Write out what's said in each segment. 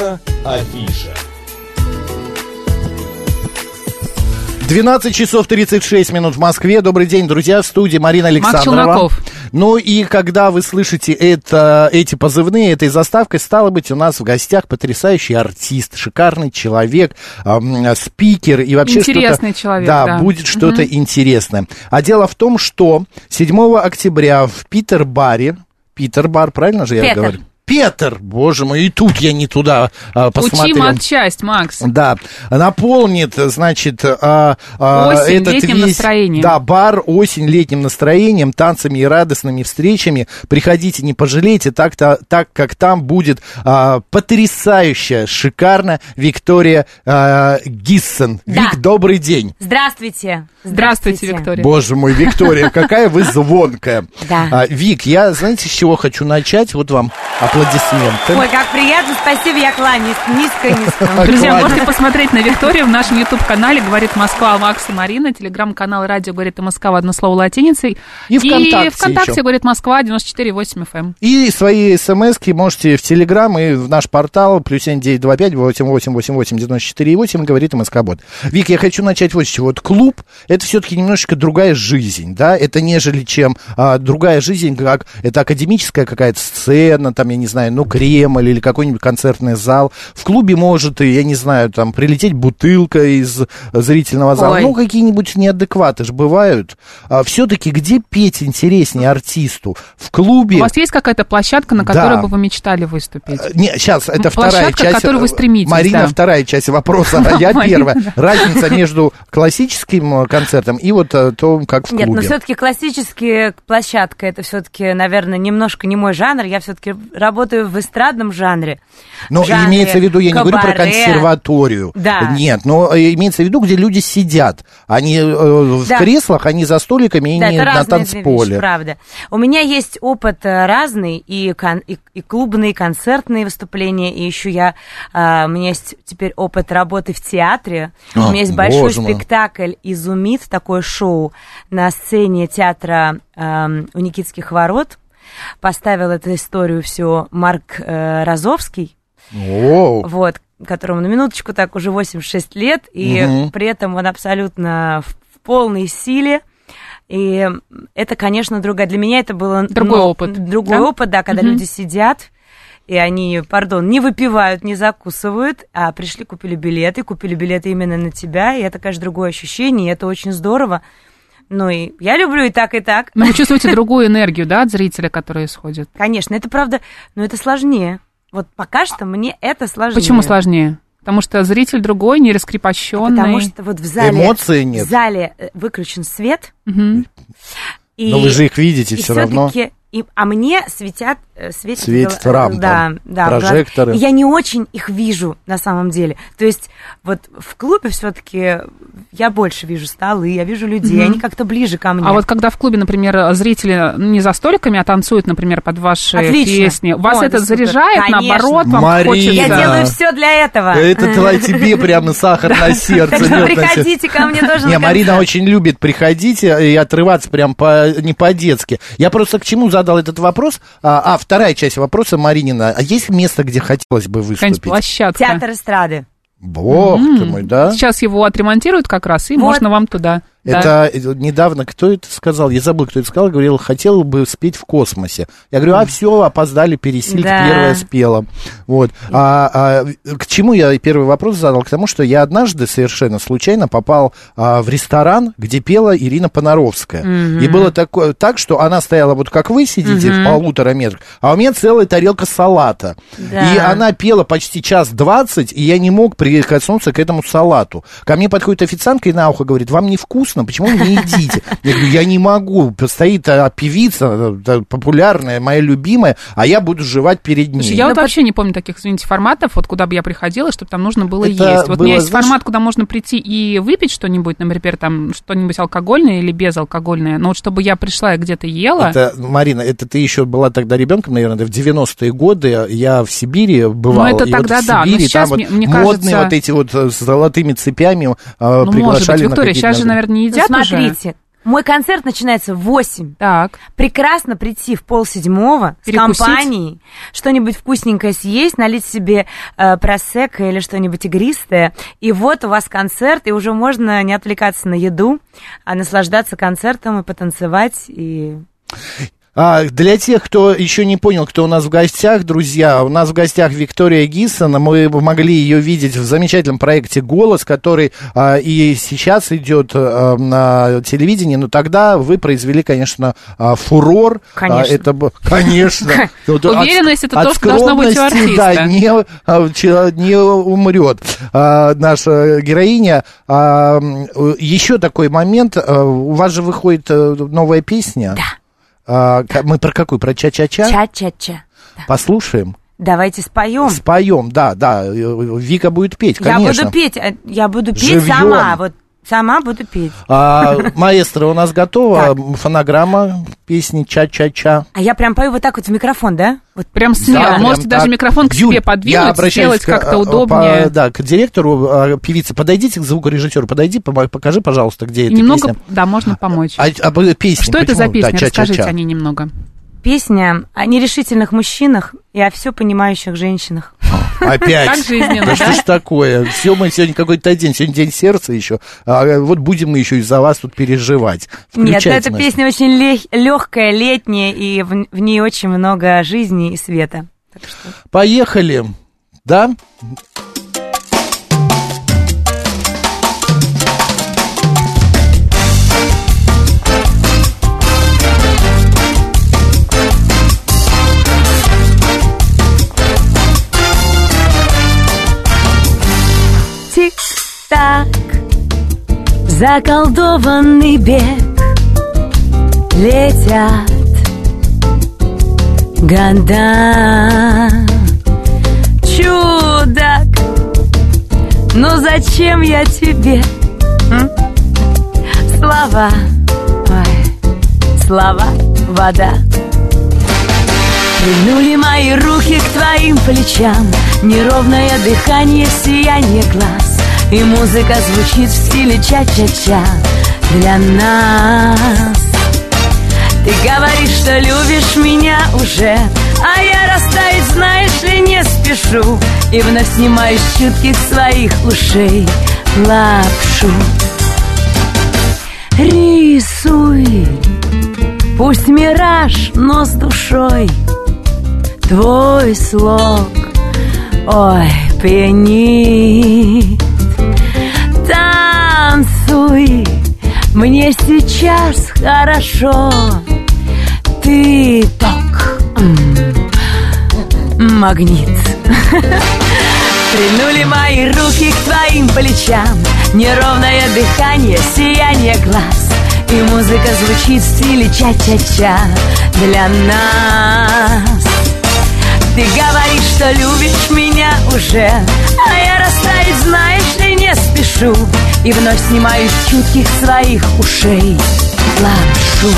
Наша афиша. 12 часов 36 минут в Москве. Добрый день, друзья, в студии Марина Александрова. Челноков. Ну и когда вы слышите это, эти позывные этой заставкой, стало быть, у нас в гостях потрясающий артист, шикарный человек, эм, спикер и вообще Интересный что-то- человек, Да, да. будет что-то интересное. А дело в том, что 7 октября в Питер-баре, Питер-бар, правильно же я Петер. говорю? Петр, боже мой, и тут я не туда а, посмотрел. Учим отчасть, Макс. Да, наполнит, значит, а, а, Осень этот летним весь, настроением. Да, бар осень летним настроением, танцами и радостными встречами. Приходите, не пожалейте, так-то, так как там будет а, потрясающая, шикарная Виктория а, Гиссен. Да. Вик, добрый день. Здравствуйте. Здравствуйте, Виктория. Боже мой, Виктория, какая вы звонкая. Да. Вик, я, знаете, с чего хочу начать? Вот вам аплодисменты. Ой, как приятно, спасибо, я кланяюсь. Низко-низко. Друзья, можете посмотреть на Викторию в нашем YouTube-канале «Говорит Москва» Макс и Марина, телеграм-канал «Радио говорит и Москва» одно слово латиницей. И ВКонтакте И ВКонтакте еще. «Говорит Москва» 94,8 FM. И свои смс-ки можете в Телеграм и в наш портал плюс 7925 8888 94,8 говорит МСК-бот. Вик, я хочу начать вот с чего. Вот клуб — это все-таки немножечко другая жизнь, да? Это нежели чем а, другая жизнь, как это академическая какая-то сцена, там, я не знаю, ну, Кремль или какой-нибудь концертный зал. В клубе может, и, я не знаю, там, прилететь бутылка из зрительного зала. Ой. Ну, какие-нибудь неадекваты же бывают. все-таки где петь интереснее артисту? В клубе? У вас есть какая-то площадка, на которой Да. бы вы мечтали выступить? Э, Не, сейчас, это вторая Площадка, часть. к которой вы стремитесь, Марина, да. вторая часть вопроса, а я первая. Разница между классическим э, концертом и вот э, то, как в Нет, но клубе. все-таки классические площадка, это все-таки, наверное, немножко не мой жанр. Я все-таки работаю в эстрадном жанре. Но жанре имеется в виду, я не говорю про кабаре. консерваторию. Да. Нет, но э, имеется в виду, где люди сидят. Они э, в Да. креслах, они за столиками и Да, не это на танцполе. вещи, правда. У меня есть опыт э, разный, и, кон- и, и клубные, и концертные выступления, и еще я, а, у меня есть теперь опыт работы в театре. А, у меня есть большой мой. спектакль «Изумит», такое шоу на сцене театра эм, у Никитских ворот. Поставил эту историю все Марк э, Розовский О, вот, которому на минуточку так уже 86 лет, и Мгм. при этом он абсолютно в, в полной силе. И это, конечно, другая. Для меня это было... Другой ну, опыт, Другой да? опыт, да, когда Мгм. люди сидят, и они, пардон, не выпивают, не закусывают, а пришли, купили билеты, купили билеты именно на тебя, и это, конечно, другое ощущение, и это очень здорово. Ну и я люблю и так, и так. Но вы чувствуете другую энергию, да, от зрителя, который исходит? Конечно, это правда, но это сложнее. Вот пока что мне это сложнее. Почему сложнее? Потому что зритель другой, не раскрепощенный. Потому что вот в зале... Эмоций нет. В зале э, выключен свет. Мгм. И, но вы же их видите и все равно. всё-таки- и- а мне светят, э, светит, рампа, да, да, прожекторы. И я не очень их вижу на самом деле. То есть вот в клубе все-таки я больше вижу столы, я вижу людей, Мгм. они как-то ближе ко мне. А вот когда в клубе, например, зрители не за столиками, а танцуют, например, под ваши Отлично. песни, вас Ой, это да заряжает, Конечно. наоборот, вам Марина. хочется... я делаю все для этого. Это тла- тебе прямо сахар на сердце. Так что приходите ко мне тоже Не, на Марина очень любит приходить и отрываться прям не по-детски. Я просто к чему задал этот вопрос? А, а, вторая часть вопроса Маринина. А есть место, где хотелось бы выступить? площадка. Театр эстрады. Бог ты мой, да? Сейчас его отремонтируют как раз, и Вот. можно вам туда. Да. Это недавно, кто это сказал? Я забыл, кто это сказал. Говорил, хотел бы спеть в космосе. Я говорю, а все, опоздали, пересильд, Да. первая спела. Вот. А, а, к чему я первый вопрос задал? К тому, что я однажды совершенно случайно попал а, в ресторан, где пела Ирина Понаровская. И было такое, так, что она стояла вот как вы сидите в полутора метрах, а у меня целая тарелка салата. Да. И она пела почти час двадцать, и я не мог прикоснуться к этому салату. Ко мне подходит официантка и на ухо говорит, вам не вкусно, почему вы не едите? Я говорю, я не могу, стоит а, певица, а, популярная, моя любимая, а я буду жевать перед ней. Слушай, я вот вообще не помню таких, извините, форматов, вот куда бы я приходила, чтобы там нужно было Это есть. Вот у меня было, есть знаешь- формат, куда можно прийти и выпить что-нибудь, например, там что-нибудь алкогольное или безалкогольное, но вот чтобы я пришла и где-то ела, Это, Марина, это ты еще была тогда ребенком, наверное, в 90-е годы. Я в Сибири бывал. Ну, это и тогда вот в да, но Сибири сейчас там мне- вот мне модные кажется- вот эти вот э, с золотыми цепями э, ну, может быть, приглашали на Виктория, какие-то сейчас же, на- наверное, не Ну, едят уже. смотрите, Мой концерт начинается в 8. Так. Прекрасно прийти в полседьмого с Перекусить. компанией, что-нибудь вкусненькое съесть, налить себе э, просекко или что-нибудь игристое. И вот у вас концерт, и уже можно не отвлекаться на еду, а наслаждаться концертом и потанцевать. И... А, для тех, кто еще не понял, кто у нас в гостях, друзья, у нас в гостях Виктория Гиссона. Мы могли ее видеть в замечательном проекте «Голос», который а, и сейчас идет а, на телевидении. Но тогда вы произвели, конечно, а, фурор. Конечно. А, это, конечно. Уверенность это то, что должно быть у скромности, Да, артиста. не, а, не умрет а, наша героиня. А, м, еще такой момент. а, У вас же выходит э, новая песня. Да. А, мы про какую? Про ча-ча-ча? Ча-ча-ча. Послушаем. Давайте споем. Споем, да, да. э, Вика будет петь, Я конечно. буду петь, э, я буду петь Живьем. сама. Вот сама буду петь. А, маэстро у нас готова. Так. Фонограмма песни Ча-ча-ча. А я прям пою вот так вот в микрофон, да? Вот Прям смело. Да, Можете прям даже так. микрофон к Юль, себе подвинуть, сделать к, как-то а, удобнее. по- да, к директору а, певицы. Подойдите к звукорежиссеру, подойди, покажи, пожалуйста, где эта Немного, песня. да, можно помочь. А, а, б- песня, Что это за почему? песня? Да. Расскажите о ней немного. Песня о нерешительных мужчинах и о все понимающих женщинах. Опять. Как жизненно, Да что ж такое? Все, мы сегодня какой-то день, сегодня день сердца еще. А вот будем мы еще из-за вас тут переживать. Нет, Включайте, эта Настя. песня очень легкая, летняя, и в, в ней очень много жизни и света. Так что Поехали. Да? Тик-так, заколдованный бег. Летят. Года. Чудак, ну зачем я тебе? м? Слова, ой, слова, вода. Прильнули мои руки к твоим плечам. Неровное дыхание, сияние глаз И музыка звучит в стиле ча-ча-ча Для нас. Ты говоришь, что любишь меня уже А я растаять, знаешь ли, не спешу. И вновь снимаю с чутких своих ушей Лапшу. Рисуй Пусть мираж, но с душой. Твой слог, ой, пьянит Танцуй, мне сейчас хорошо. Ты ток, магнит. Прильнули мои руки к твоим плечам. Неровное дыхание, сияние глаз. И музыка звучит в стиле ча-ча-ча Для нас. Ты говоришь, что любишь меня уже А я растаять, знаешь ли, не спешу И вновь снимаю чутких своих ушей Лапшу.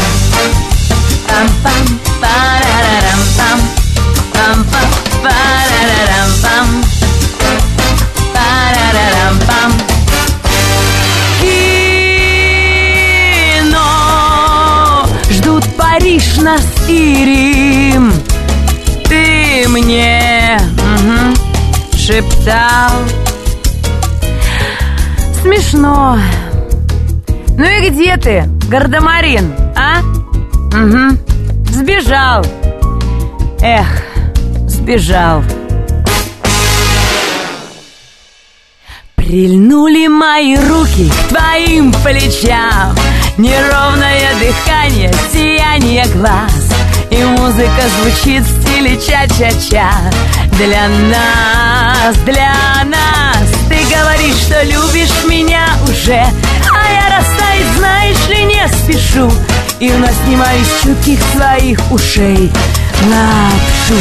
Пам-пам, парарарам-пам Пам-пам, парарарам-пам Парарарам-пам. Кино Ждут Париж, нас и Рим. Ты мне мгм, шептал Смешно. Ну и где ты, Гардемарин, а? Угу. Сбежал. Эх, сбежал. Прильнули мои руки к твоим плечам. Неровное дыхание, сияние глаз. И музыка звучит в стиле ча-ча-ча. Для нас, для нас говоришь, что любишь меня уже. А я растаять, знаешь ли, не спешу. И вновь снимаю чутких своих ушей Лапшу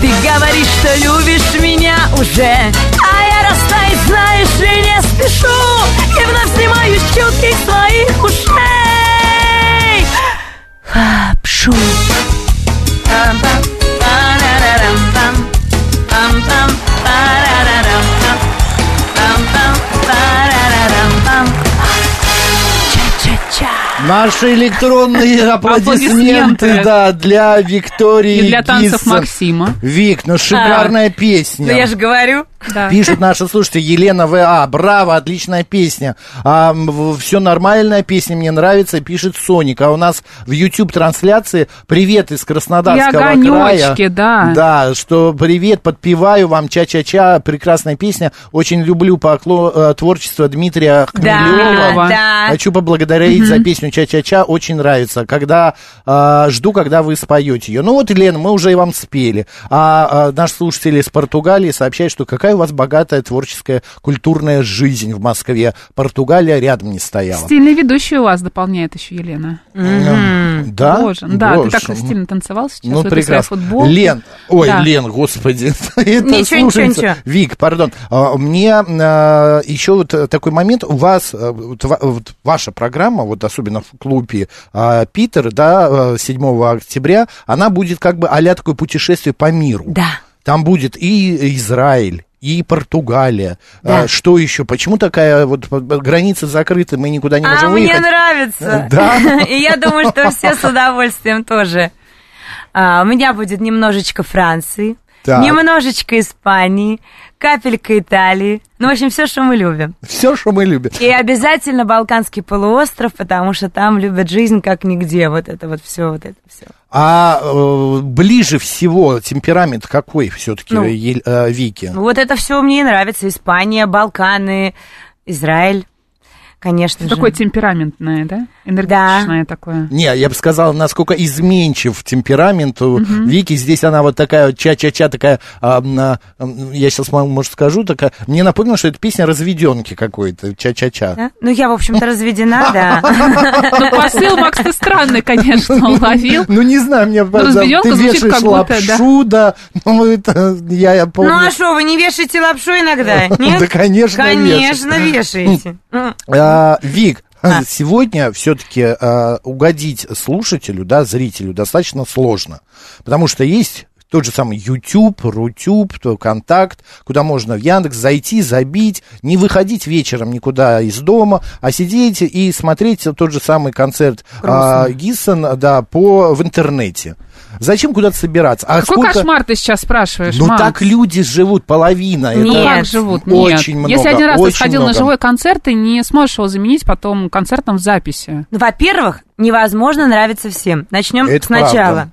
Ты говоришь, что любишь меня уже. А я растаять, знаешь ли, не спешу. И вновь снимаю чутких своих Наши электронные аплодисменты, да, для Виктории И для танцев. Максима. Вик, ну шикарная песня. Ну я же говорю. Да. Пишут наши слушатели, Елена ВА, браво, отличная песня. А, все нормальная песня, мне нравится, пишет Соник. А у нас в YouTube трансляции привет из Краснодарского И огонёчки, края. да. Да, что привет, подпеваю вам, ча-ча-ча, прекрасная песня. Очень люблю покло- э, творчество Дмитрия Хмелева. Да, да. Хочу поблагодарить за песню Ча-Ча-Ча, очень нравится. Когда э, жду, когда вы споете ее. Ну вот, Елена, мы уже и вам спели. А, а наш слушатель из Португалии сообщает, что какая у вас богатая творческая, культурная жизнь в Москве. Португалия рядом не стояла. Стильный ведущий у вас дополняет еще Елена. М, Да? Боже, да, ты так Боже. стильно танцевал сейчас. Ну, прекрасно. Лен, ой, Да. Лен, господи. Это Ничего, ничего, слушается. ничего. Вик, пардон. А, Мне а, еще вот такой момент. У вас, а, вот ва- вот ваша программа, вот особенно в клубе а, Питер, да, а, 7 октября, она будет как бы а такое путешествие по миру. Да. Там будет и Израиль, и Португалия. Да. А, Что еще? Почему такая вот граница закрыта, мы никуда не А можем мне выехать? нравится. Да? И я думаю, что все с удовольствием тоже. А, у меня будет немножечко Франции, Так. немножечко Испании, капелька Италии. Ну, в общем, все, что мы любим. Все, что мы любим. И обязательно Балканский полуостров, потому что там любят жизнь как нигде. Вот это вот все, вот это все. А э, ближе всего темперамент какой все-таки Ну. Вики? Вот это все мне и нравится. Испания, Балканы, Израиль, конечно же. Такое темпераментное, да? Энергичное такое. Не, я бы сказал, насколько изменчив темперамент у Вики. Здесь она вот такая вот ча-ча-ча, такая, а, а, я сейчас, может, скажу, такая, мне напомнило, что это песня разведенки какой-то, ча-ча-ча. Да? Ну, я, в общем-то, разведена, да. Ну, посыл Макс ты странный, конечно, уловил. Ну, не знаю, мне да, разведёнка ты звучит вешаешь как будто, лапшу, да, ну, это, я, я помню. Ну, а что, вы не вешаете лапшу иногда? Нет? Да, конечно, Конечно, вешаете. А, Вик, А. сегодня все-таки угодить слушателю, да, зрителю достаточно сложно, потому что есть тот же самый YouTube, Рутюб, то Контакт, куда можно в Яндекс зайти, забить, не выходить вечером никуда из дома, а сидеть и смотреть тот же самый концерт а, Гиссен, да, по, в интернете. Зачем куда-то собираться? А Какой сколько- кошмар ты сейчас спрашиваешь, Ну Макс? так люди живут, половина. Ну это как живут? Нет. Очень много. Если один раз ты сходил на много. живой концерт, ты не сможешь его заменить потом концертом в записи. Ну, Во-первых, невозможно нравиться всем. Начнем Это сначала.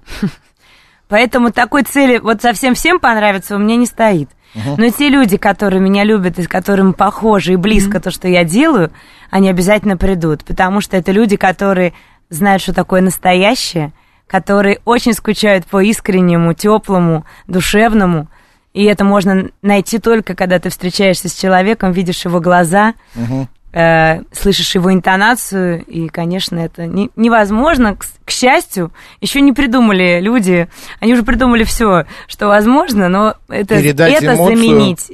Поэтому такой цели вот совсем всем понравится у меня не стоит. Но те люди, которые меня любят и с которыми похожи и близко то, что я делаю, они обязательно придут. Потому что это люди, которые знают, что такое настоящее, которые очень скучают по искреннему, теплому, душевному. И это можно найти только, когда ты встречаешься с человеком, видишь его глаза, э, слышишь его интонацию, и, конечно, это не- невозможно. К, к счастью, еще не придумали люди, они уже придумали все, что возможно, но это, Передать это эмоцию. заменить.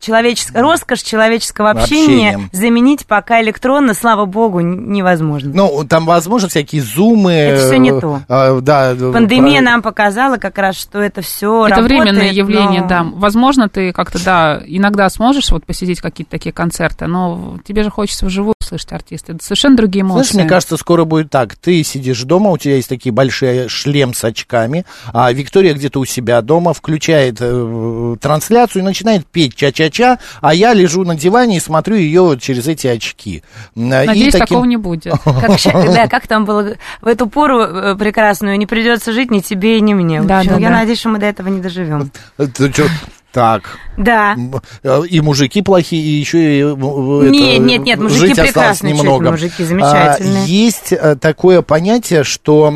Человеческое, роскошь человеческого общения Общением. заменить пока электронно, слава богу, невозможно. Ну, там, возможно, всякие зумы. Это всё не э, то. э, да, Пандемия про- нам показала как раз, что это все Это работает, временное явление, но- да. Возможно, ты как-то, да, иногда сможешь вот посетить какие-то такие концерты, но тебе же хочется вживую слышать артиста. Это совершенно другие эмоции. Слышь, мне кажется, скоро будет так. Ты сидишь дома, у тебя есть такие большие шлем с очками, а Виктория где-то у себя дома включает э, трансляцию и начинает петь ча-ча-ча, а я лежу на диване и смотрю ее через эти очки. И Надеюсь, таким- такого не будет. Как, да, как там было в эту пору э, прекрасную, не придется жить ни тебе, ни мне. Да, да, я да. надеюсь, что мы до этого не доживем. Так. Да. Э, И мужики плохие, и еще и... э, это, Нет, нет, нет, мужики жить прекрасные, немного. мужики замечательные. А, Есть э, такое понятие, что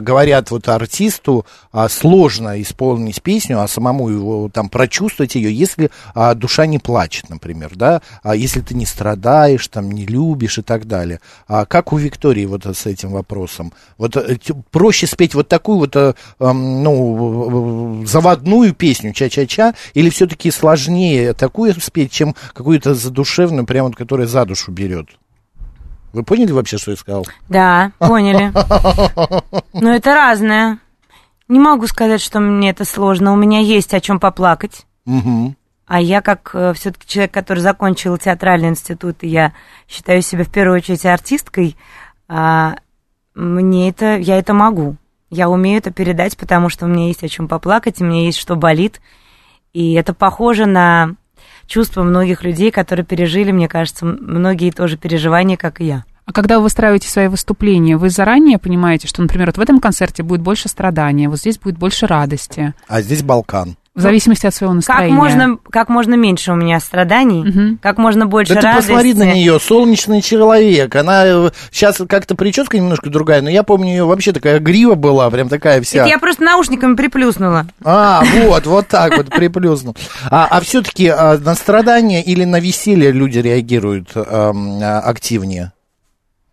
говорят вот артисту, а, сложно исполнить песню, а самому его там прочувствовать ее, если а, душа не плачет, например, да, а если ты не страдаешь, там не любишь и так далее. Как у Виктории вот с этим вопросом? Вот проще спеть вот такую вот, ну, заводную песню ча-ча-ча, или все-таки сложнее такую спеть, чем какую-то задушевную, прямо вот, которая за душу берет? Вы поняли вообще, что я сказал? Да, поняли. Но это разное. Не могу сказать, что мне это сложно. У меня есть о чем поплакать. Мгм. А я, как все-таки человек, который закончил театральный институт, и я считаю себя в первую очередь артисткой, а, мне это, я это могу. Я умею это передать, потому что у меня есть о чем поплакать, у меня есть что болит. И это похоже на чувства многих людей, которые пережили, мне кажется, многие тоже переживания, как и я. А когда вы выстраиваете свои выступления, вы заранее понимаете, что, например, вот в этом концерте будет больше страдания, вот здесь будет больше радости? А здесь Балкан. В зависимости от своего настроения. Как можно, как можно меньше у меня страданий, Мгм. как можно больше Да ты радости. посмотри на нее, солнечный человек. Она сейчас как-то прическа немножко другая, но я помню, ее вообще такая грива была, прям такая вся. Это я просто наушниками приплюснула. А, вот, вот так вот приплюснул. А, а все-таки на страдания или на веселье люди реагируют эм, а, активнее?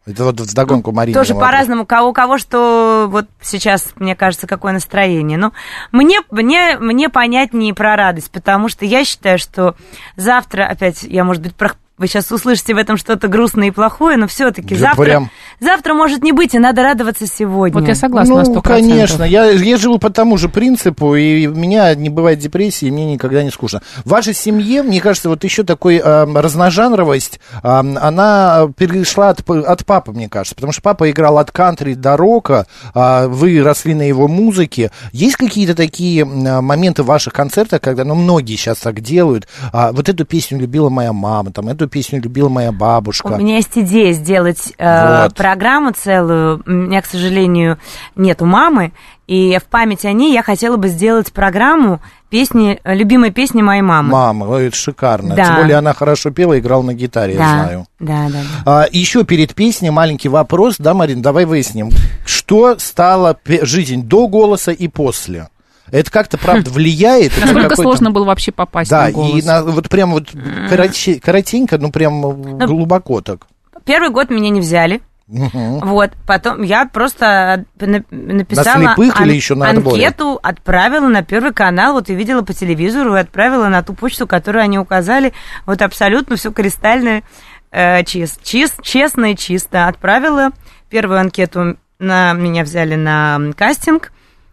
Это вот вдогонку Марина. Тоже по-разному, кого, у кого что вот сейчас, мне кажется, какое настроение. Но мне, мне, мне понятнее про радость, потому что я считаю, что завтра, опять, я, может быть, вы сейчас услышите в этом что-то грустное и плохое, но все-таки завтра, прям. завтра может не быть, и надо радоваться сегодня. Вот я согласна на Ну, 100%. конечно. Я, я живу по тому же принципу, и у меня не бывает депрессии, и мне никогда не скучно. В вашей семье, мне кажется, вот еще такой э, разножанровость, э, она перешла от, от папы, мне кажется, потому что папа играл от кантри до рока, а вы росли на его музыке. Есть какие-то такие моменты в ваших концертах, когда, ну, многие сейчас так делают, а, вот эту песню любила моя мама, там, эту песню любила моя бабушка. У меня есть идея сделать э, Вот. программу целую. У меня, к сожалению, нету мамы. И в память о ней я хотела бы сделать программу песни, любимой песни моей мамы. Мама, это шикарно. Да. Тем более она хорошо пела, играла на гитаре, я да, знаю. да, да, да. А, еще перед песней маленький вопрос, да, Марин, давай выясним, что стало пе- жизнь до голоса и после? Это как-то, правда, влияет? Насколько сложно было вообще попасть Да, на голос? и на- вот прям вот коротенько, ну прям глубоко так. Первый год меня не взяли. Мгм. Вот, потом я просто на- написала На слепых или еще на отборе? анкету, отправила на первый канал, вот и видела по телевизору, и отправила на ту почту, которую они указали, вот абсолютно все кристально э, чис- чис- честно и чисто. Отправила первую анкету, на меня взяли на м,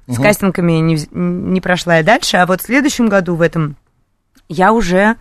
кастинг, с кастингами не, не прошла я дальше, а вот в следующем году, в этом, я уже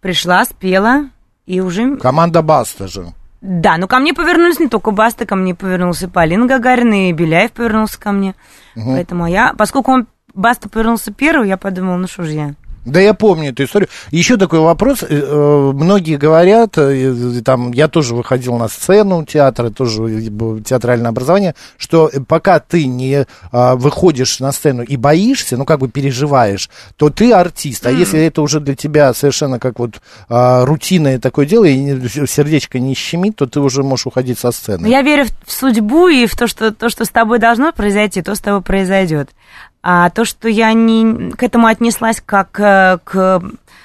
пришла, спела, и уже Команда Баста же. да, ну ко мне повернулись не только Баста, ко мне повернулся Полина Гагарина, и Беляев повернулся ко мне. Поэтому я, поскольку он Баста повернулся первый, я подумала, ну что ж я. Да, я помню эту историю. Еще такой вопрос. э, э, Многие говорят, э, там, я тоже выходил на сцену театра, тоже театральное образование, что пока ты не выходишь на сцену и боишься, ну, как бы переживаешь, то ты артист. А если это уже для тебя совершенно как вот а, рутинное такое дело, и сердечко не щемит, то ты уже можешь уходить со сцены. я верю в судьбу и в то, что то, что с тобой должно произойти, то с тобой произойдет. А то, что я не к этому отнеслась как э, к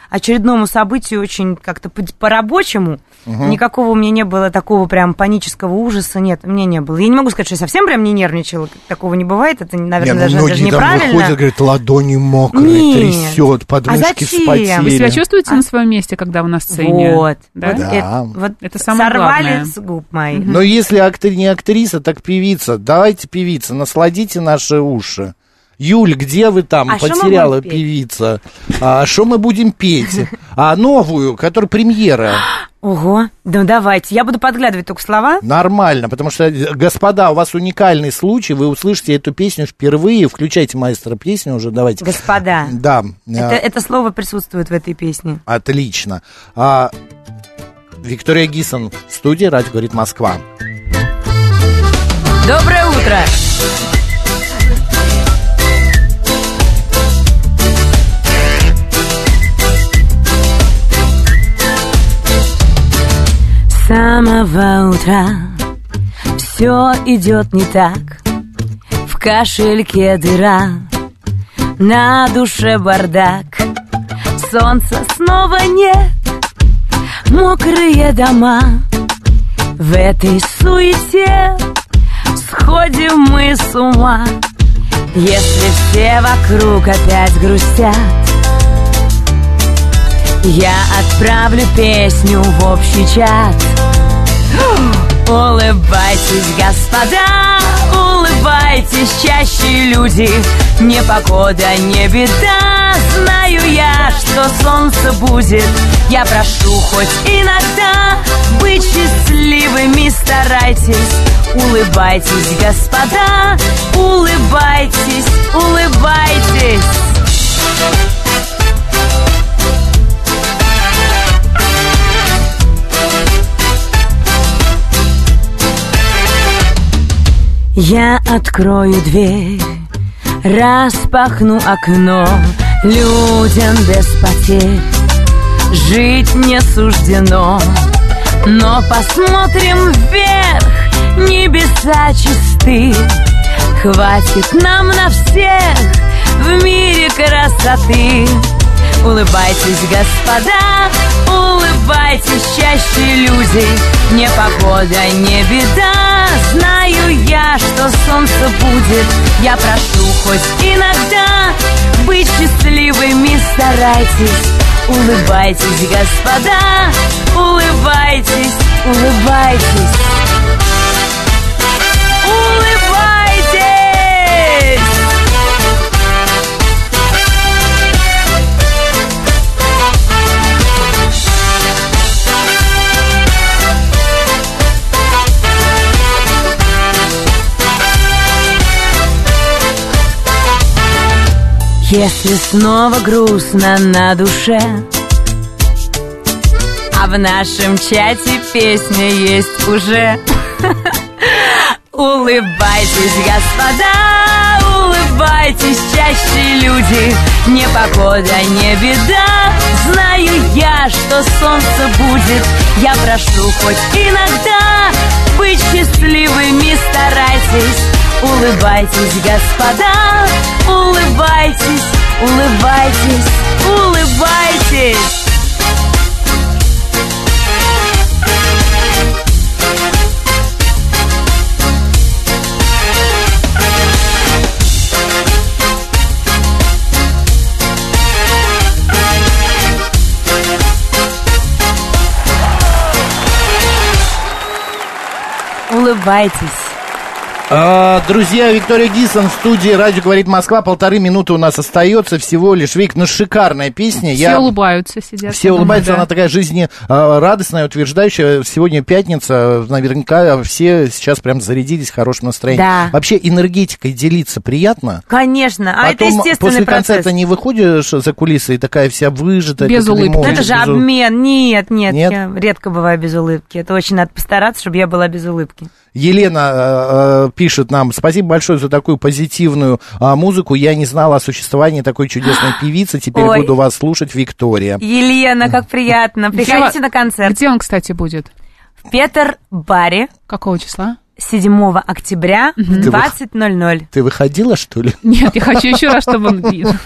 очередному событию очень как-то по- по-рабочему, никакого у меня не было такого прям панического ужаса, нет, у меня не было. Я не могу сказать, что я совсем прям не нервничала, такого не бывает, это, наверное, Не, ну, даже, даже многие там неправильно. выходят, говорят, ладони мокрые, Нет. трясет, подмышки А зачем? вспотели. Вы себя чувствуете на своем месте, когда вы на сцене? Вот. Да? Вот, Да. Это, вот Это самое сорвали главное. с губ моих. Но если актри- не актриса, так певица. Давайте певица, насладите наши уши. Юль, где вы там? А Потеряла певица. А что мы будем петь? А новую, которая премьера. Ого, ну давайте, я буду подглядывать только слова. Нормально, потому что, э, господа, у вас уникальный случай, вы услышите эту песню впервые. Включайте, маэстро, песню уже, давайте. Господа, Да, это, э, это слово присутствует в этой песне. отлично. А, Виктория Гисон в студии «Радио говорит Москва». Доброе утро! Самого утра все идет не так. В кошельке дыра, на душе бардак. Солнца снова нет, мокрые дома. В этой суете сходим мы с ума Если все вокруг опять грустят Я отправлю песню в общий чат. Улыбайтесь, господа, улыбайтесь чаще, люди. Непогода, не беда, знаю я, что солнце будет. Я прошу хоть иногда быть счастливыми, старайтесь. Улыбайтесь, господа, улыбайтесь, улыбайтесь. Я открою дверь, распахну окно. Людям без потерь жить не суждено. Но посмотрим вверх, небеса чисты. Хватит нам на всех в мире красоты. Улыбайтесь, господа, чаще люди Не погода, не беда, знаю я, что солнце будет. Я прошу хоть иногда быть счастливыми старайтесь. Улыбайтесь, господа, улыбайтесь, улыбайтесь. Улыбайтесь! Если снова грустно на душе. А в нашем чате песня есть уже. Улыбайтесь, господа, улыбайтесь чаще люди. Не погода, не беда, знаю я, что солнце будет. Я прошу хоть иногда быть счастливыми старайтесь Улыбайтесь, господа, улыбайтесь, улыбайтесь, улыбайтесь Улыбайтесь. А, друзья, Виктория Гисон в студии «Радио говорит Москва». Полторы минуты у нас остается всего лишь. Вик, ну шикарная песня. Все Я... улыбаются, сидят. Все улыбаются, да. она такая жизнерадостная, утверждающая. Сегодня пятница, наверняка все сейчас прям зарядились хорошим настроением. Да. Вообще энергетикой делиться приятно. Конечно, а это Потом естественный после процесс. концерта не выходишь за кулисы и такая вся выжата. Без улыбки. лимон, это же обмен. Нет, нет, Нет? я редко бываю без улыбки. Это очень надо постараться, чтобы я была без улыбки. Елена э, э, пишет нам, спасибо большое за такую позитивную а, музыку. Я не знала о существовании такой чудесной певицы. Теперь Ой. буду вас слушать, Виктория. Елена, как приятно. Приходите на концерт. Где он, кстати, будет? В Петер-баре Какого числа? 7 октября в 20.00. Ты выходила, что ли? Нет, я хочу еще раз, чтобы он Да.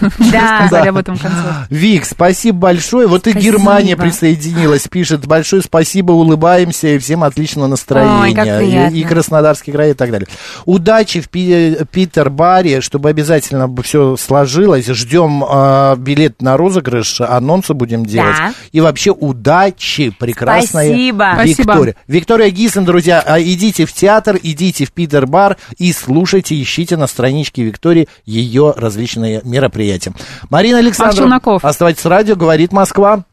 рассказали об этом концерте. Вик, спасибо большое. Вот и. Германия присоединилась, пишет. Большое спасибо, улыбаемся и всем отличного настроения. И, Краснодарский край и так далее. Удачи в Пи- Питер-баре, чтобы обязательно все сложилось. Ждем э, билет на розыгрыш, анонсы будем делать. И вообще удачи, прекрасная. Виктория. Виктория Гиссен, друзья, а идите в театр, идите в Питер-бар и слушайте, ищите на страничке Виктории ее различные мероприятия. Марина Александровна, оставайтесь с радио, говорит Москва.